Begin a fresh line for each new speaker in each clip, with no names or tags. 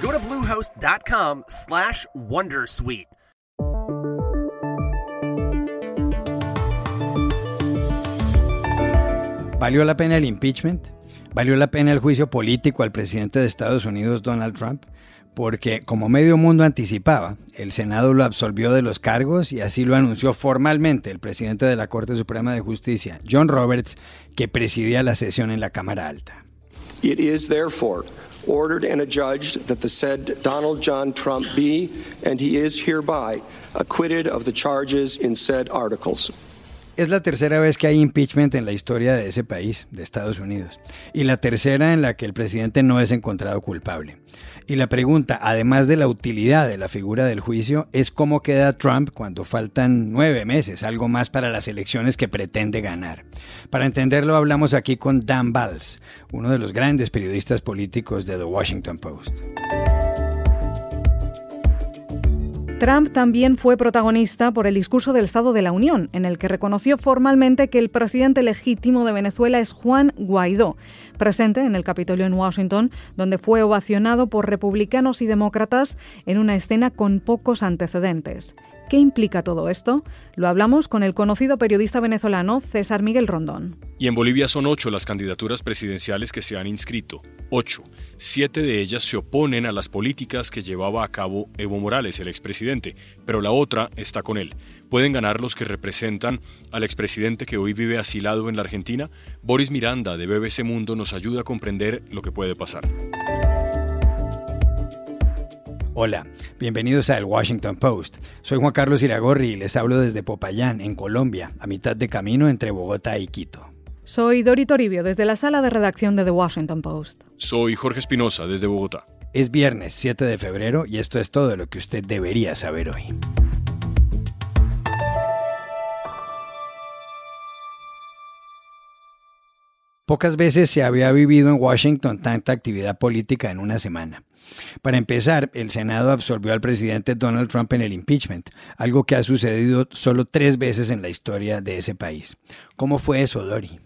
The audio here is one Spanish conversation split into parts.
Go to bluehost.com slash Wondersuite.
¿Valió la pena el impeachment? ¿Valió la pena el juicio político al presidente de Estados Unidos, Donald Trump? Porque, como medio mundo anticipaba, el Senado lo absolvió de los cargos y así lo anunció formalmente el presidente de la Corte Suprema de Justicia, John Roberts, que presidía la sesión en la Cámara Alta.
It is therefore ordered and adjudged that the said Donald John Trump be, and he is hereby, acquitted of the charges in said articles.
Es la tercera vez que hay impeachment en la historia de ese país, de Estados Unidos, y la tercera en la que el presidente no es encontrado culpable. Y la pregunta, además de la utilidad de la figura del juicio, es cómo queda Trump cuando faltan nueve meses, algo más para las elecciones que pretende ganar. Para entenderlo, hablamos aquí con Dan Valls, uno de los grandes periodistas políticos de The Washington Post.
Trump también fue protagonista por el discurso del Estado de la Unión, en el que reconoció formalmente que el presidente legítimo de Venezuela es Juan Guaidó, presente en el Capitolio en Washington, donde fue ovacionado por republicanos y demócratas en una escena con pocos antecedentes. ¿Qué implica todo esto? Lo hablamos con el conocido periodista venezolano César Miguel Rondón.
Y en Bolivia son ocho las candidaturas presidenciales que se han inscrito. Ocho. Siete de ellas se oponen a las políticas que llevaba a cabo Evo Morales, el expresidente, pero la otra está con él. ¿Pueden ganar los que representan al expresidente que hoy vive asilado en la Argentina? Boris Miranda de BBC Mundo nos ayuda a comprender lo que puede pasar.
Hola, bienvenidos a El Washington Post. Soy Juan Carlos Iragorri y les hablo desde Popayán, en Colombia, a mitad de camino entre Bogotá y Quito.
Soy Dori Toribio desde la sala de redacción de The Washington Post.
Soy Jorge Espinosa desde Bogotá.
Es viernes 7 de febrero y esto es todo lo que usted debería saber hoy. Pocas veces se había vivido en Washington tanta actividad política en una semana. Para empezar, el Senado absolvió al presidente Donald Trump en el impeachment, algo que ha sucedido solo tres veces en la historia de ese país. ¿Cómo fue eso, Dori?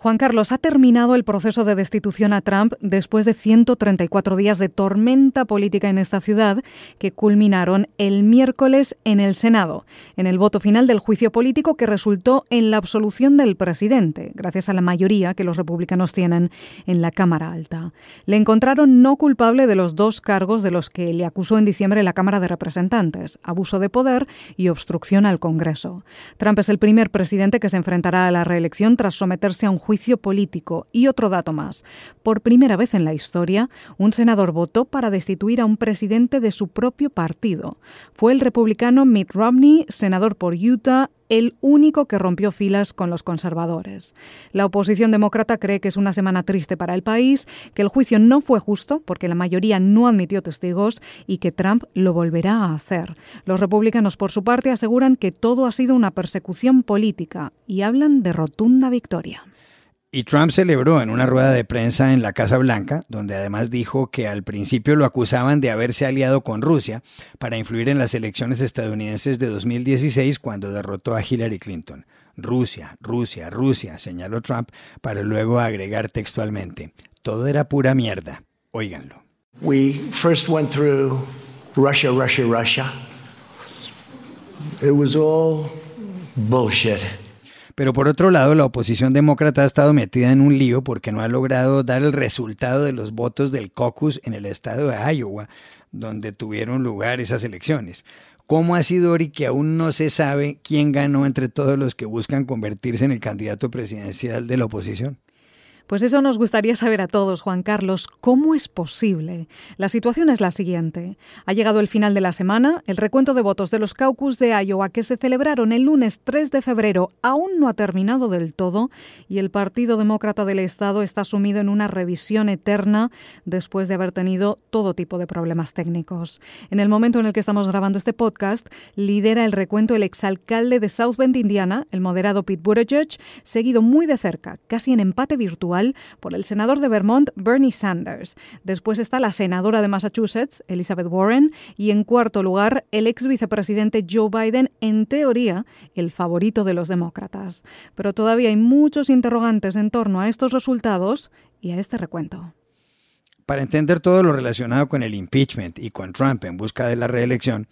Juan Carlos, ha terminado el proceso de destitución a Trump después de 134 días de tormenta política en esta ciudad que culminaron el miércoles en el Senado, en el voto final del juicio político que resultó en la absolución del presidente, gracias a la mayoría que los republicanos tienen en la Cámara Alta. Le encontraron no culpable de los dos cargos de los que le acusó en diciembre la Cámara de Representantes, abuso de poder y obstrucción al Congreso. Trump es el primer presidente que se enfrentará a la reelección tras someterse a un juicio político. Y otro dato más. Por primera vez en la historia, un senador votó para destituir a un presidente de su propio partido. Fue el republicano Mitt Romney, senador por Utah, el único que rompió filas con los conservadores. La oposición demócrata cree que es una semana triste para el país, que el juicio no fue justo porque la mayoría no admitió testigos y que Trump lo volverá a hacer. Los republicanos, por su parte, aseguran que todo ha sido una persecución política y hablan de rotunda victoria.
Y Trump celebró en una rueda de prensa en la Casa Blanca, donde además dijo que al principio lo acusaban de haberse aliado con Rusia para influir en las elecciones estadounidenses de 2016 cuando derrotó a Hillary Clinton. Rusia, Rusia, Rusia, señaló Trump para luego agregar textualmente, todo era pura mierda. Óiganlo.
We first went through Russia, Russia, Russia. It was all bullshit.
Pero por otro lado, la oposición demócrata ha estado metida en un lío porque no ha logrado dar el resultado de los votos del caucus en el estado de Iowa, donde tuvieron lugar esas elecciones. ¿Cómo ha sido, Ori, que aún no se sabe quién ganó entre todos los que buscan convertirse en el candidato presidencial de la oposición?
Pues eso nos gustaría saber a todos, Juan Carlos. ¿Cómo es posible? La situación es la siguiente. Ha llegado el final de la semana, el recuento de votos de los caucus de Iowa que se celebraron el lunes 3 de febrero aún no ha terminado del todo y el Partido Demócrata del Estado está sumido en una revisión eterna después de haber tenido todo tipo de problemas técnicos. En el momento en el que estamos grabando este podcast, lidera el recuento el exalcalde de South Bend, Indiana, el moderado Pete Buttigieg, seguido muy de cerca, casi en empate virtual por el senador de Vermont, Bernie Sanders. Después está la senadora de Massachusetts, Elizabeth Warren, y en cuarto lugar, el ex vicepresidente Joe Biden, en teoría, el favorito de los demócratas. Pero todavía hay muchos interrogantes en torno a estos resultados y a este recuento.
Para entender todo lo relacionado con el impeachment y con Trump en busca de la reelección,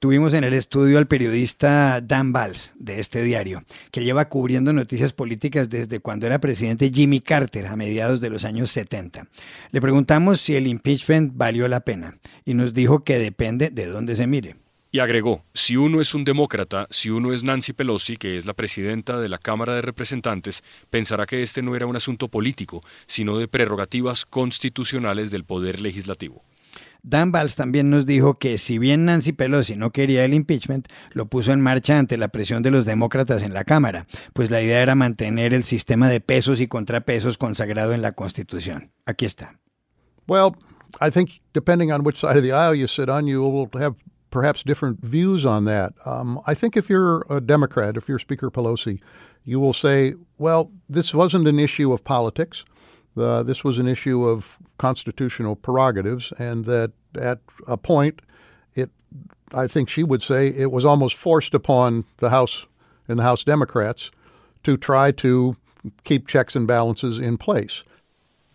tuvimos en el estudio al periodista Dan Valls de este diario, que lleva cubriendo noticias políticas desde cuando era presidente Jimmy Carter a mediados de los años 70. Le preguntamos si el impeachment valió la pena y nos dijo que depende de dónde se mire.
Y agregó, si uno es un demócrata, si uno es Nancy Pelosi, que es la presidenta de la Cámara de Representantes, pensará que este no era un asunto político, sino de prerrogativas constitucionales del Poder Legislativo.
Dan Valls también nos dijo que si bien Nancy Pelosi no quería el impeachment, lo puso en marcha ante la presión de los demócratas en la Cámara, pues la idea era mantener el sistema de pesos y contrapesos consagrado en la Constitución. Aquí está.
Well, I think depending on which side of the aisle you sit on, you will have perhaps different views on that. Um, I think if you're a Democrat, if you're Speaker Pelosi, you will say, well, this wasn't an issue of politics. Uh, this was an issue of constitutional prerogatives, and that at a point, it, I think she would say, it was almost forced upon the House and the House Democrats to try to keep checks and balances in place.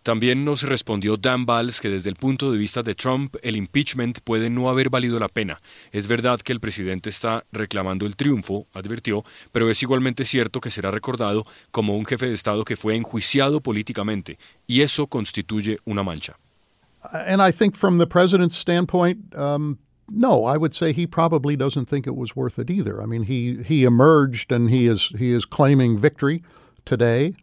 También nos respondió Dan Valls que desde el punto de vista de Trump el impeachment puede no haber valido la pena. Es verdad que el presidente está reclamando el triunfo, advirtió, pero es igualmente cierto que será recordado como un jefe de Estado que fue enjuiciado políticamente, y eso constituye una mancha.
And I think from the president's standpoint, um, no, I would say he probably doesn't think it was worth it either. I mean, he he emerged and he is he is claiming victory today.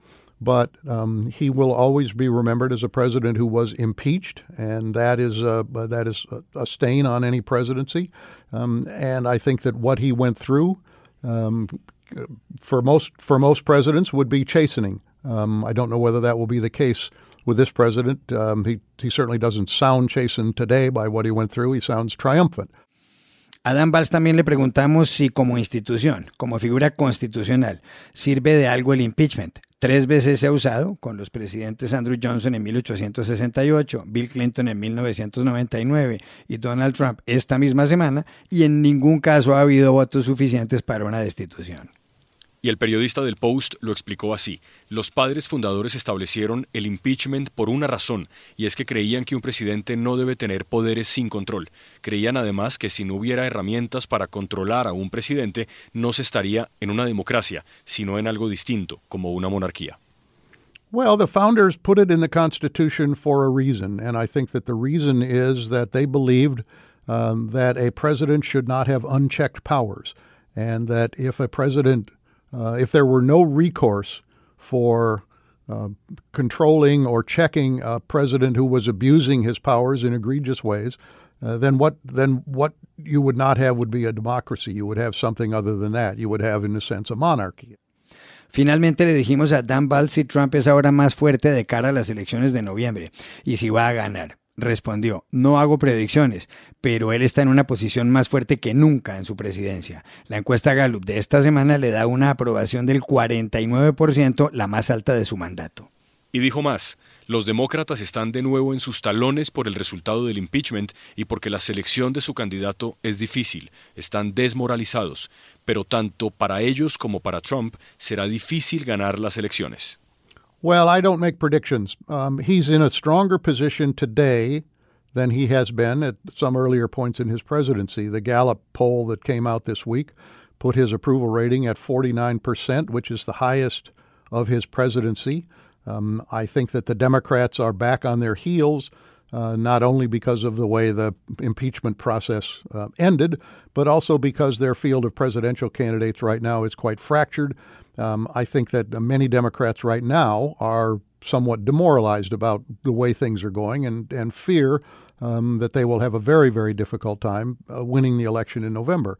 But um, he will always be remembered as a president who was impeached, and that is a, that is a, stain on any presidency. Um, and I think that what he went through, um, for most for most presidents, would be chastening. Um, I don't know whether that will be the case with this president. Um, he he certainly doesn't sound chastened today by what he went through. He sounds triumphant.
A Dan Valls también le preguntamos si como institución, como figura constitucional, sirve de algo el impeachment. Tres veces se ha usado, con los presidentes Andrew Johnson en 1868, Bill Clinton en 1999 y Donald Trump esta misma semana, y en ningún caso ha habido votos suficientes para una destitución.
Y el periodista del Post lo explicó así. Los padres fundadores establecieron el impeachment por una razón, y es que creían que un presidente no debe tener poderes sin control. Creían además que si no hubiera herramientas para controlar a un presidente, no se estaría en una democracia, sino en algo distinto, como una monarquía.
Well, the founders put it in the Constitution for a reason, and I think that the reason is that they believed um, that a president should not have unchecked powers, and that if a president uh, if there were no recourse for uh, controlling or checking a president who was abusing his powers in egregious ways, uh, then what then what you would not have would be a democracy. You would have something other than that. You would have, in a sense, a monarchy.
Finalmente le dijimos a Dan Balz si Trump es ahora más fuerte de cara a las elecciones de noviembre y si va a ganar. Respondió, no hago predicciones, pero él está en una posición más fuerte que nunca en su presidencia. La encuesta Gallup de esta semana le da una aprobación del 49%, la más alta de su mandato.
Y dijo más, los demócratas están de nuevo en sus talones por el resultado del impeachment y porque la selección de su candidato es difícil, están desmoralizados, pero tanto para ellos como para Trump será difícil ganar las elecciones.
Well, I don't make predictions. Um, he's in a stronger position today than he has been at some earlier points in his presidency. The Gallup poll that came out this week put his approval rating at 49%, which is the highest of his presidency. Um, I think that the Democrats are back on their heels, uh, not only because of the way the impeachment process uh, ended, but also because their field of presidential candidates right now is quite fractured. Um, I think that many Democrats right now are somewhat demoralized about the way things are going and, and fear um, that they will have a very, very difficult time uh, winning the election in November.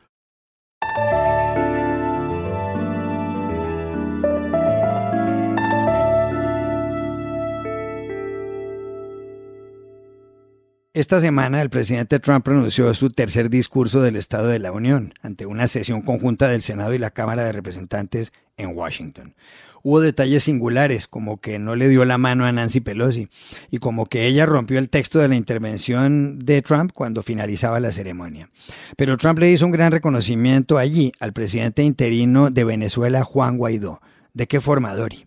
Esta semana el presidente Trump pronunció su tercer discurso del Estado de la Unión ante una sesión conjunta del Senado y la Cámara de Representantes en Washington. Hubo detalles singulares, como que no le dio la mano a Nancy Pelosi y como que ella rompió el texto de la intervención de Trump cuando finalizaba la ceremonia. Pero Trump le hizo un gran reconocimiento allí al presidente interino de Venezuela, Juan Guaidó. ¿De qué forma, Dori?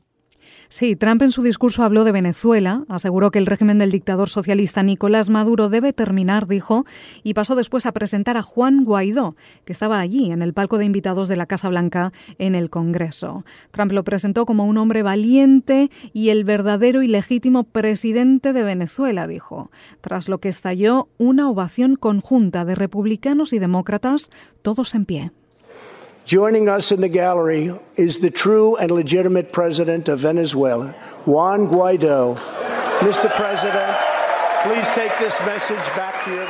Sí, Trump en su discurso habló de Venezuela, aseguró que el régimen del dictador socialista Nicolás Maduro debe terminar, dijo, y pasó después a presentar a Juan Guaidó, que estaba allí en el palco de invitados de la Casa Blanca en el Congreso. Trump lo presentó como un hombre valiente y el verdadero y legítimo presidente de Venezuela, dijo, tras lo que estalló una ovación conjunta de republicanos y demócratas, todos en pie.
Joining us in the gallery is the true and legitimate president of Venezuela, Juan Guaido. Mr. President, please take this message back to you.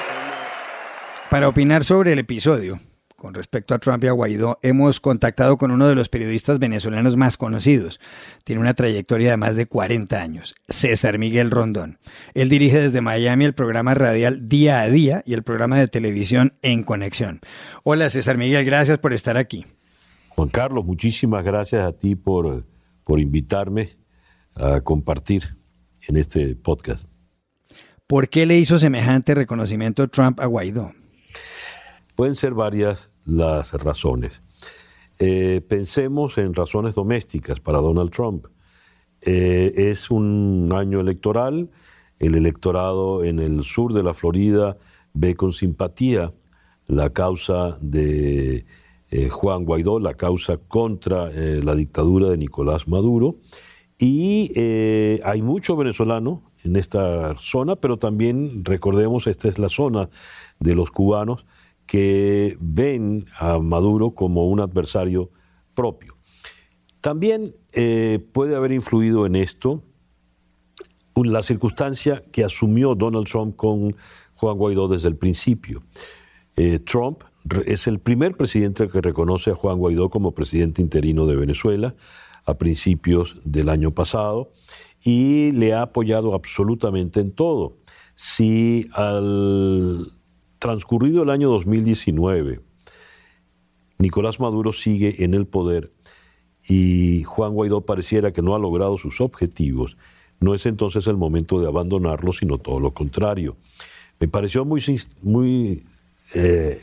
Para opinar sobre el episodio, con respecto a Trump y a Guaidó, hemos contactado con uno de los periodistas venezolanos más conocidos. Tiene una trayectoria de más de 40 años, César Miguel Rondón. Él dirige desde Miami el programa radial Día a Día y el programa de televisión En Conexión. Hola César Miguel, gracias por estar aquí.
Juan Carlos, muchísimas gracias a ti por, por invitarme a compartir en este podcast.
¿Por qué le hizo semejante reconocimiento Trump a Guaidó?
Pueden ser varias las razones. Eh, pensemos en razones domésticas para Donald Trump. Eh, es un año electoral, el electorado en el sur de la Florida ve con simpatía la causa de eh, Juan Guaidó, la causa contra la dictadura de Nicolás Maduro, y hay mucho venezolano en esta zona, pero también recordemos, esta es la zona de los cubanos que ven a Maduro como un adversario propio. También eh, puede haber influido en esto la circunstancia que asumió Donald Trump con Juan Guaidó desde el principio. Eh, Trump es el primer presidente que reconoce a Juan Guaidó como presidente interino de Venezuela a principios del año pasado y le ha apoyado absolutamente en todo. Si al transcurrido el año 2019, Nicolás Maduro sigue en el poder y Juan Guaidó pareciera que no ha logrado sus objetivos, no es entonces el momento de abandonarlo, sino todo lo contrario. Me pareció muy, muy eh,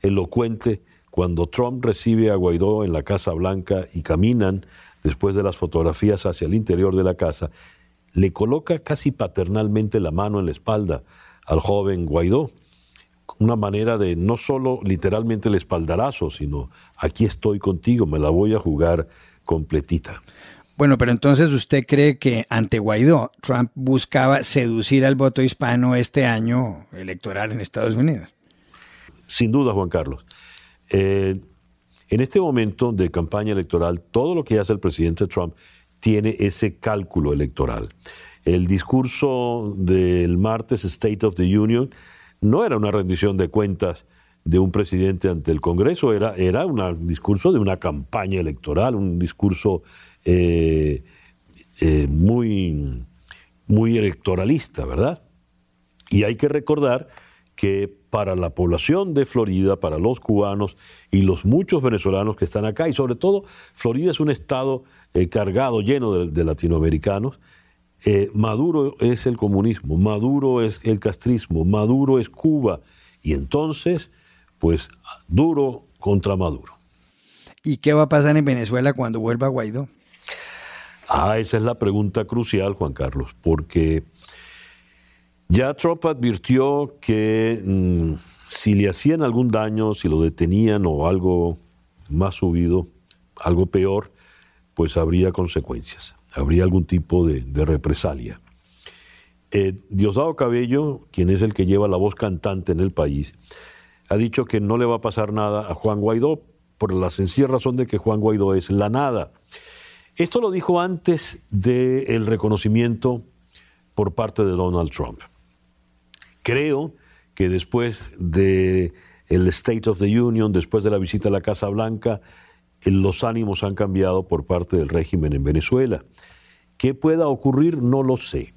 elocuente cuando Trump recibe a Guaidó en la Casa Blanca y caminan después de las fotografías hacia el interior de la casa, le coloca casi paternalmente la mano en la espalda al joven Guaidó una manera de no solo literalmente el espaldarazo, sino aquí estoy contigo, me la voy a jugar completita.
Bueno, pero entonces usted cree que ante Guaidó, Trump buscaba seducir al voto hispano este año electoral en Estados Unidos.
Sin duda, Juan Carlos. Eh, en este momento de campaña electoral, todo lo que hace el presidente Trump tiene ese cálculo electoral. El discurso del martes, State of the Union, no era una rendición de cuentas de un presidente ante el Congreso, era, era un discurso de una campaña electoral, un discurso eh, eh, muy, muy electoralista, ¿verdad? Y hay que recordar que para la población de Florida, para los cubanos y los muchos venezolanos que están acá, y sobre todo Florida es un estado eh, cargado, lleno de latinoamericanos, eh, Maduro es el comunismo, Maduro es el castrismo, Maduro es Cuba. Y entonces, pues, duro contra Maduro.
¿Y qué va a pasar en Venezuela cuando vuelva Guaidó?
Ah, esa es la pregunta crucial, Juan Carlos, porque ya Trump advirtió que mm, si le hacían algún daño, si lo detenían o algo más subido, algo peor, pues habría consecuencias habría algún tipo de, represalia. Eh, Diosdado Cabello, quien es el que lleva la voz cantante en el país, ha dicho que no le va a pasar nada a Juan Guaidó por la sencilla razón de que Juan Guaidó es la nada. Esto lo dijo antes del reconocimiento por parte de Donald Trump. Creo que después de el State of the Union, después de la visita a la Casa Blanca, los ánimos han cambiado por parte del régimen en Venezuela. ¿Qué pueda ocurrir? No lo sé.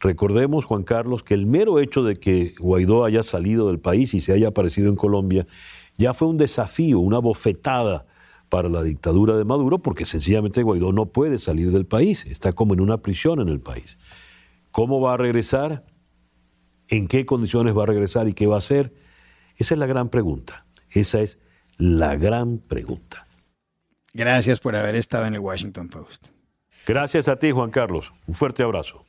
Recordemos, Juan Carlos, que el mero hecho de que Guaidó haya salido del país y se haya aparecido en Colombia ya fue un desafío, una bofetada para la dictadura de Maduro, porque sencillamente Guaidó no puede salir del país, está como en una prisión en el país. ¿Cómo va a regresar? ¿En qué condiciones va a regresar y qué va a hacer? Esa es la gran pregunta. Esa es la gran pregunta.
Gracias por haber estado en el Washington Post.
Gracias a ti, Juan Carlos. Un fuerte abrazo.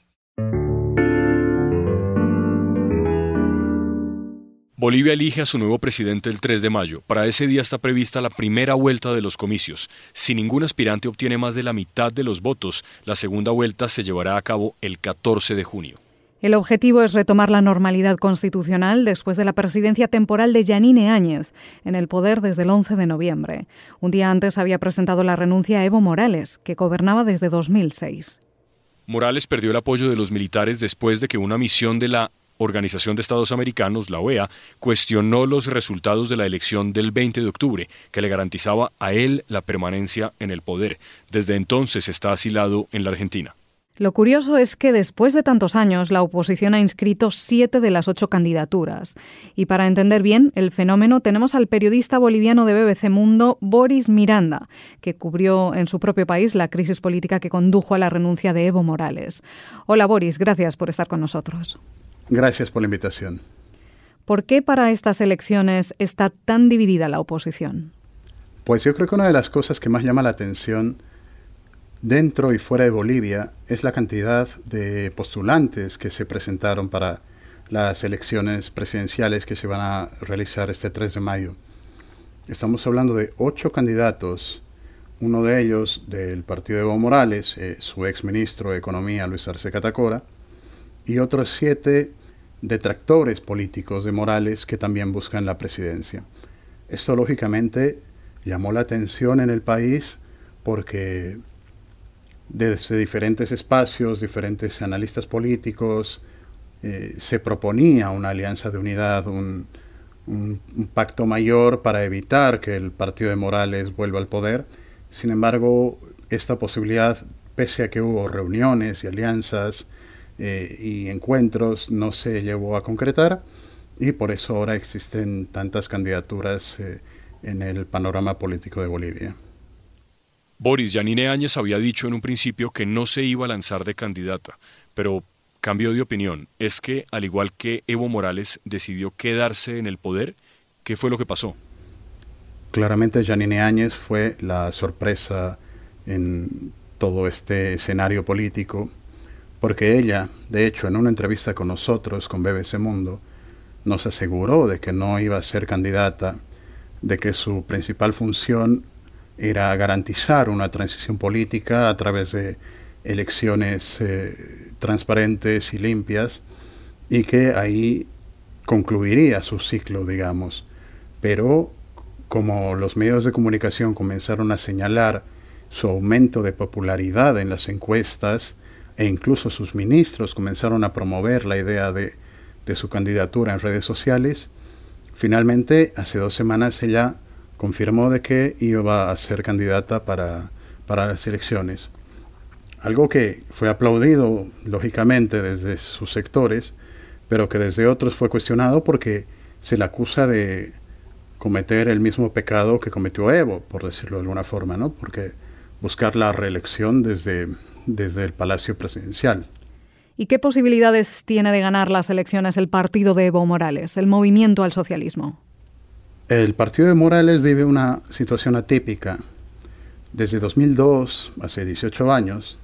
Bolivia elige a su nuevo presidente el 3 de mayo. Para ese día está prevista la primera vuelta de los comicios. Si ningún aspirante obtiene más de la mitad de los votos, la segunda vuelta se llevará a cabo el 14 de junio.
El objetivo es retomar la normalidad constitucional después de la presidencia temporal de Yanine Áñez, en el poder desde el 11 de noviembre. Un día antes había presentado la renuncia a Evo Morales, que gobernaba desde 2006.
Morales perdió el apoyo de los militares después de que una misión de la Organización de Estados Americanos, la OEA, cuestionó los resultados de la elección del 20 de octubre, que le garantizaba a él la permanencia en el poder. Desde entonces está asilado en la Argentina.
Lo curioso es que después de tantos años la oposición ha inscrito siete de las ocho candidaturas. Y para entender bien el fenómeno tenemos al periodista boliviano de BBC Mundo, Boris Miranda, que cubrió en su propio país la crisis política que condujo a la renuncia de Evo Morales. Hola Boris, gracias por estar con nosotros.
Gracias por la invitación.
¿Por qué para estas elecciones está tan dividida la oposición?
Pues yo creo que una de las cosas que más llama la atención dentro y fuera de Bolivia es la cantidad de postulantes que se presentaron para las elecciones presidenciales que se van a realizar este 3 de mayo. Estamos hablando de ocho candidatos, uno de ellos del partido de Evo Morales, eh, su ex ministro de Economía Luis Arce Catacora, y otros siete detractores políticos de Morales que también buscan la presidencia. Esto lógicamente llamó la atención en el país porque desde diferentes espacios, diferentes analistas políticos, eh, se proponía una alianza de unidad, un, pacto mayor para evitar que el partido de Morales vuelva al poder. Sin embargo, esta posibilidad, pese a que hubo reuniones y alianzas eh, y encuentros, no se llevó a concretar y por eso ahora existen tantas candidaturas eh, en el panorama político de Bolivia.
Boris Yanine Áñez había dicho en un principio que no se iba a lanzar de candidata, pero cambió de opinión. ¿Es que, al igual que Evo Morales, decidió quedarse en el poder? ¿Qué fue lo que pasó?
Claramente Yanine Áñez fue la sorpresa en todo este escenario político, porque ella, de hecho, en una entrevista con nosotros, con BBC Mundo, nos aseguró de que no iba a ser candidata, de que su principal función era garantizar una transición política a través de elecciones eh, transparentes y limpias y que ahí concluiría su ciclo, digamos. Pero como los medios de comunicación comenzaron a señalar su aumento de popularidad en las encuestas e incluso sus ministros comenzaron a promover la idea de, de su candidatura en redes sociales, finalmente hace dos semanas ella confirmó de que iba a ser candidata para, para las elecciones. Algo que fue aplaudido, lógicamente, desde sus sectores, pero que desde otros fue cuestionado porque se le acusa de cometer el mismo pecado que cometió Evo, por decirlo de alguna forma, ¿no? Porque buscar la reelección desde, desde el Palacio Presidencial.
¿Y qué posibilidades tiene de ganar las elecciones el partido de Evo Morales, el movimiento al socialismo?
El partido de Morales vive una situación atípica. Desde 2002, hace 18 años,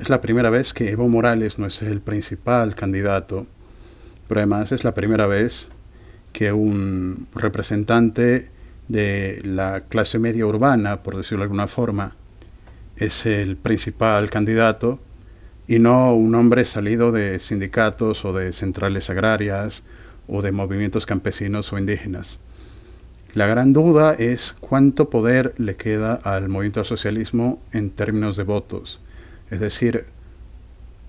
es la primera vez que Evo Morales no es el principal candidato, pero además es la primera vez que un representante de la clase media urbana, por decirlo de alguna forma, es el principal candidato y no un hombre salido de sindicatos o de centrales agrarias o de movimientos campesinos o indígenas. La gran duda es cuánto poder le queda al movimiento al socialismo en términos de votos. Es decir,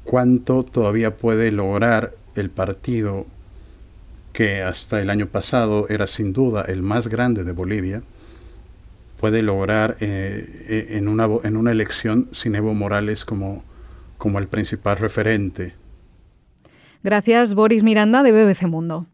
cuánto todavía puede lograr el partido que hasta el año pasado era sin duda el más grande de Bolivia, puede lograr eh, eh, en, una, en una elección sin Evo Morales como, como el principal referente.
Gracias, Boris Miranda de BBC Mundo.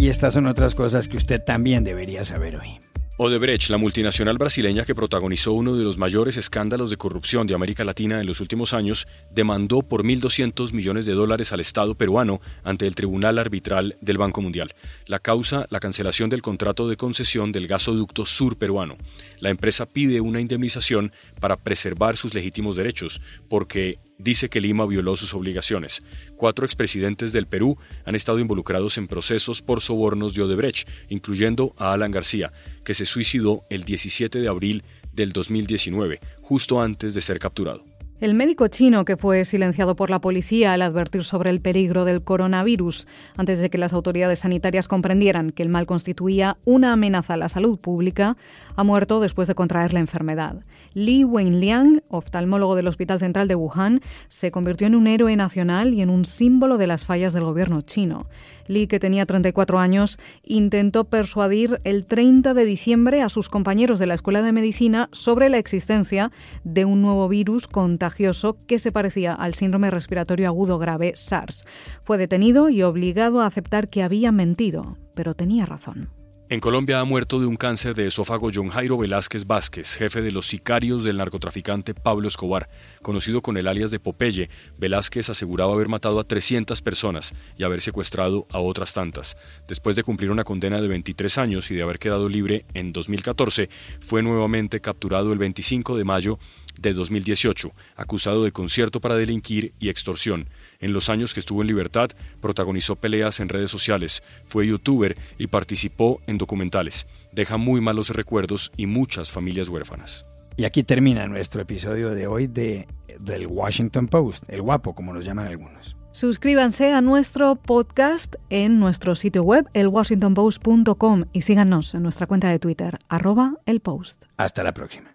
Y estas son otras cosas que usted también debería saber hoy.
Odebrecht, la multinacional brasileña que protagonizó uno de los mayores escándalos de corrupción de América Latina en los últimos años, demandó por 1.200 millones de dólares al Estado peruano ante el Tribunal Arbitral del Banco Mundial. La causa, la cancelación del contrato de concesión del gasoducto sur peruano. La empresa pide una indemnización para preservar sus legítimos derechos, porque dice que Lima violó sus obligaciones. Cuatro expresidentes del Perú han estado involucrados en procesos por sobornos de Odebrecht, incluyendo a Alan García, que se suicidó el 17 de abril del 2019, justo antes de ser capturado.
El médico chino que fue silenciado por la policía al advertir sobre el peligro del coronavirus, antes de que las autoridades sanitarias comprendieran que el mal constituía una amenaza a la salud pública, ha muerto después de contraer la enfermedad. Li Wenliang, oftalmólogo del Hospital Central de Wuhan, se convirtió en un héroe nacional y en un símbolo de las fallas del gobierno chino. Li, que tenía 34 años, intentó persuadir el 30 de diciembre a sus compañeros de la Escuela de Medicina sobre la existencia de un nuevo virus contagioso que se parecía al síndrome respiratorio agudo grave SARS. Fue detenido y obligado a aceptar que había mentido, pero tenía razón.
En Colombia ha muerto de un cáncer de esófago John Jairo Velázquez Vázquez, jefe de los sicarios del narcotraficante Pablo Escobar. Conocido con el alias de Popeye, Velázquez aseguraba haber matado a 300 personas y haber secuestrado a otras tantas. Después de cumplir una condena de 23 años y de haber quedado libre en 2014, fue nuevamente capturado el 25 de mayo de 2018, acusado de concierto para delinquir y extorsión. En los años que estuvo en libertad, protagonizó peleas en redes sociales, fue youtuber y participó en documentales. Deja muy malos recuerdos y muchas familias huérfanas.
Y aquí termina nuestro episodio de hoy de, del Washington Post, el guapo, como nos llaman algunos.
Suscríbanse a nuestro podcast en nuestro sitio web, elwashingtonpost.com, y síganos en nuestra cuenta de Twitter, arroba el post.
Hasta la próxima.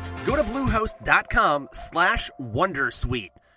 Go to bluehost.com slash wondersuite